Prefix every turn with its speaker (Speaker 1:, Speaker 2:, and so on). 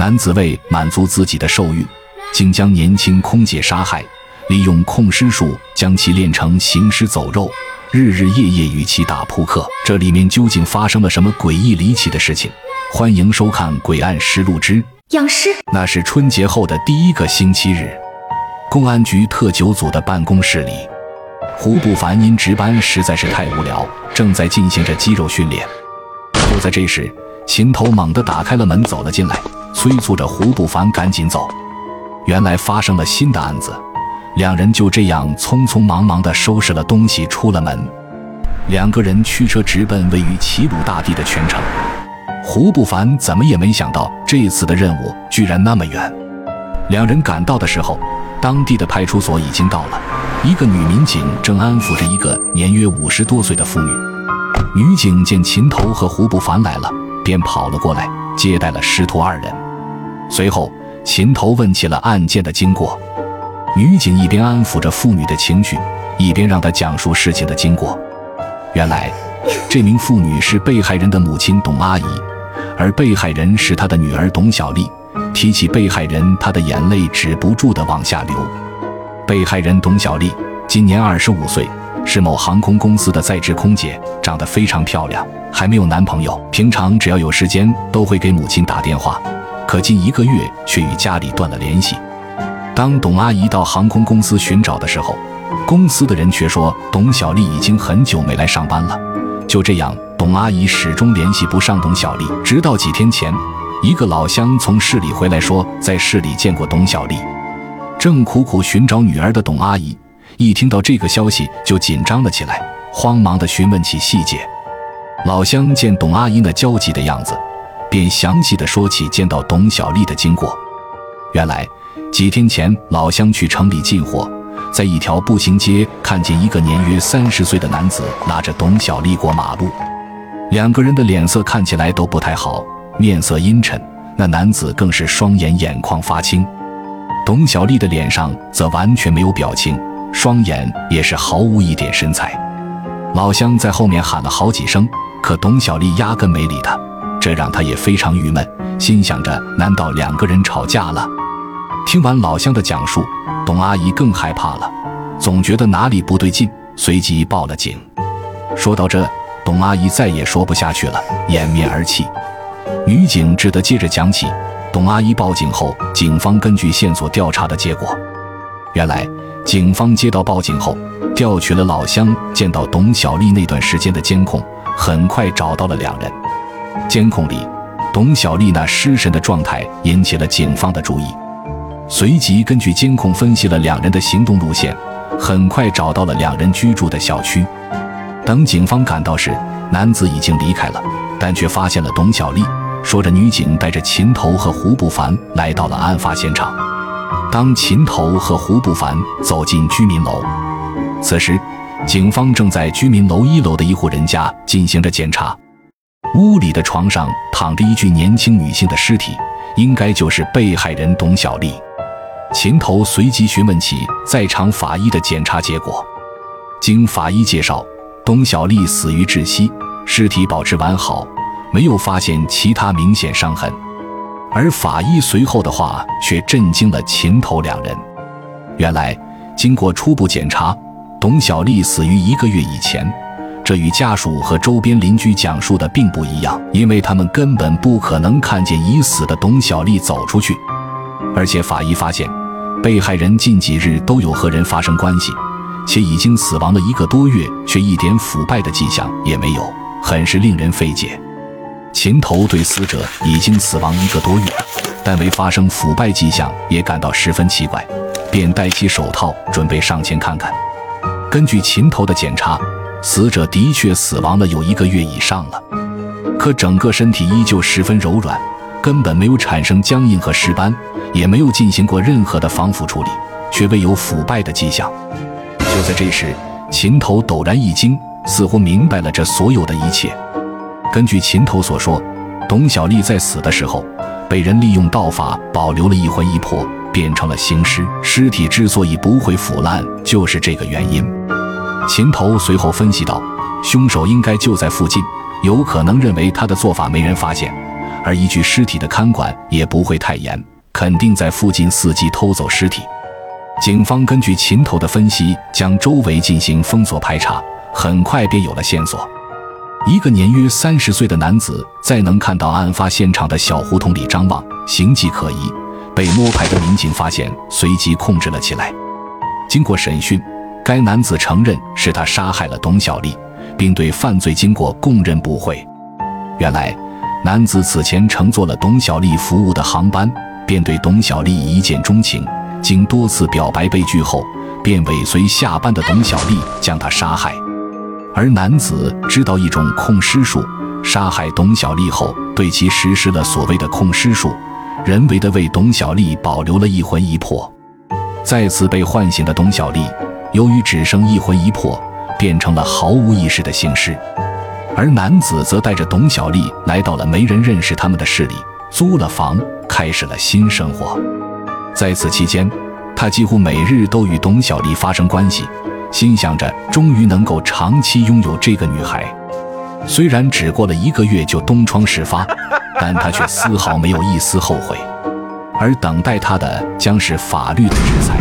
Speaker 1: 男子为满足自己的兽欲，竟将年轻空姐杀害，利用控尸术将其练成行尸走肉，日日夜夜与其打扑克。这里面究竟发生了什么诡异离奇的事情？欢迎收看《诡案实录之
Speaker 2: 养尸》。
Speaker 1: 那是春节后的第一个星期日，公安局特九组的办公室里，胡不凡因值班实在是太无聊，正在进行着肌肉训练。就在这时，秦头猛地打开了门，走了进来。催促着胡不凡赶紧走。原来发生了新的案子，两人就这样匆匆忙忙地收拾了东西出了门。两个人驱车直奔位于齐鲁大地的泉城。胡不凡怎么也没想到这次的任务居然那么远。两人赶到的时候，当地的派出所已经到了，一个女民警正安抚着一个年约五十多岁的妇女。女警见秦头和胡不凡来了，便跑了过来接待了师徒二人。随后，秦头问起了案件的经过。女警一边安抚着妇女的情绪，一边让她讲述事情的经过。原来，这名妇女是被害人的母亲董阿姨，而被害人是她的女儿董小丽。提起被害人，她的眼泪止不住地往下流。被害人董小丽今年二十五岁，是某航空公司的在职空姐，长得非常漂亮，还没有男朋友。平常只要有时间，都会给母亲打电话。可近一个月，却与家里断了联系。当董阿姨到航空公司寻找的时候，公司的人却说董小丽已经很久没来上班了。就这样，董阿姨始终联系不上董小丽。直到几天前，一个老乡从市里回来，说在市里见过董小丽。正苦苦寻找女儿的董阿姨，一听到这个消息就紧张了起来，慌忙地询问起细节。老乡见董阿姨那焦急的样子。便详细的说起见到董小丽的经过。原来几天前，老乡去城里进货，在一条步行街看见一个年约三十岁的男子拉着董小丽过马路，两个人的脸色看起来都不太好，面色阴沉。那男子更是双眼眼眶发青，董小丽的脸上则完全没有表情，双眼也是毫无一点神采。老乡在后面喊了好几声，可董小丽压根没理他。这让他也非常郁闷，心想着：难道两个人吵架了？听完老乡的讲述，董阿姨更害怕了，总觉得哪里不对劲，随即报了警。说到这，董阿姨再也说不下去了，掩面而泣。女警只得接着讲起：董阿姨报警后，警方根据线索调查的结果，原来警方接到报警后，调取了老乡见到董小丽那段时间的监控，很快找到了两人。监控里，董小丽那失神的状态引起了警方的注意，随即根据监控分析了两人的行动路线，很快找到了两人居住的小区。等警方赶到时，男子已经离开了，但却发现了董小丽。说着，女警带着秦头和胡不凡来到了案发现场。当秦头和胡不凡走进居民楼，此时，警方正在居民楼一楼的一户人家进行着检查。屋里的床上躺着一具年轻女性的尸体，应该就是被害人董小丽。秦头随即询问起在场法医的检查结果。经法医介绍，董小丽死于窒息，尸体保持完好，没有发现其他明显伤痕。而法医随后的话却震惊了秦头两人。原来，经过初步检查，董小丽死于一个月以前。这与家属和周边邻居讲述的并不一样，因为他们根本不可能看见已死的董小丽走出去。而且法医发现，被害人近几日都有和人发生关系，且已经死亡了一个多月，却一点腐败的迹象也没有，很是令人费解。秦头对死者已经死亡一个多月，但未发生腐败迹象也感到十分奇怪，便戴起手套准备上前看看。根据秦头的检查。死者的确死亡了有一个月以上了，可整个身体依旧十分柔软，根本没有产生僵硬和尸斑，也没有进行过任何的防腐处理，却未有腐败的迹象。就在这时，秦头陡然一惊，似乎明白了这所有的一切。根据秦头所说，董小丽在死的时候，被人利用道法保留了一魂一魄，变成了行尸。尸体之所以不会腐烂，就是这个原因。秦头随后分析道：“凶手应该就在附近，有可能认为他的做法没人发现，而一具尸体的看管也不会太严，肯定在附近伺机偷走尸体。警方根据秦头的分析，将周围进行封锁排查，很快便有了线索。一个年约三十岁的男子在能看到案发现场的小胡同里张望，形迹可疑，被摸排的民警发现，随即控制了起来。经过审讯，该男子承认是他杀害了董小丽，并对犯罪经过供认不讳。原来，男子此前乘坐了董小丽服务的航班，便对董小丽一见钟情。经多次表白被拒后，便尾随下班的董小丽将她杀害。而男子知道一种控尸术，杀害董小丽后，对其实施了所谓的控尸术，人为的为董小丽保留了一魂一魄。再次被唤醒的董小丽，由于只剩一魂一魄，变成了毫无意识的行尸。而男子则带着董小丽来到了没人认识他们的市里，租了房，开始了新生活。在此期间，他几乎每日都与董小丽发生关系，心想着终于能够长期拥有这个女孩。虽然只过了一个月就东窗事发，但他却丝毫没有一丝后悔。而等待他的将是法律的制裁。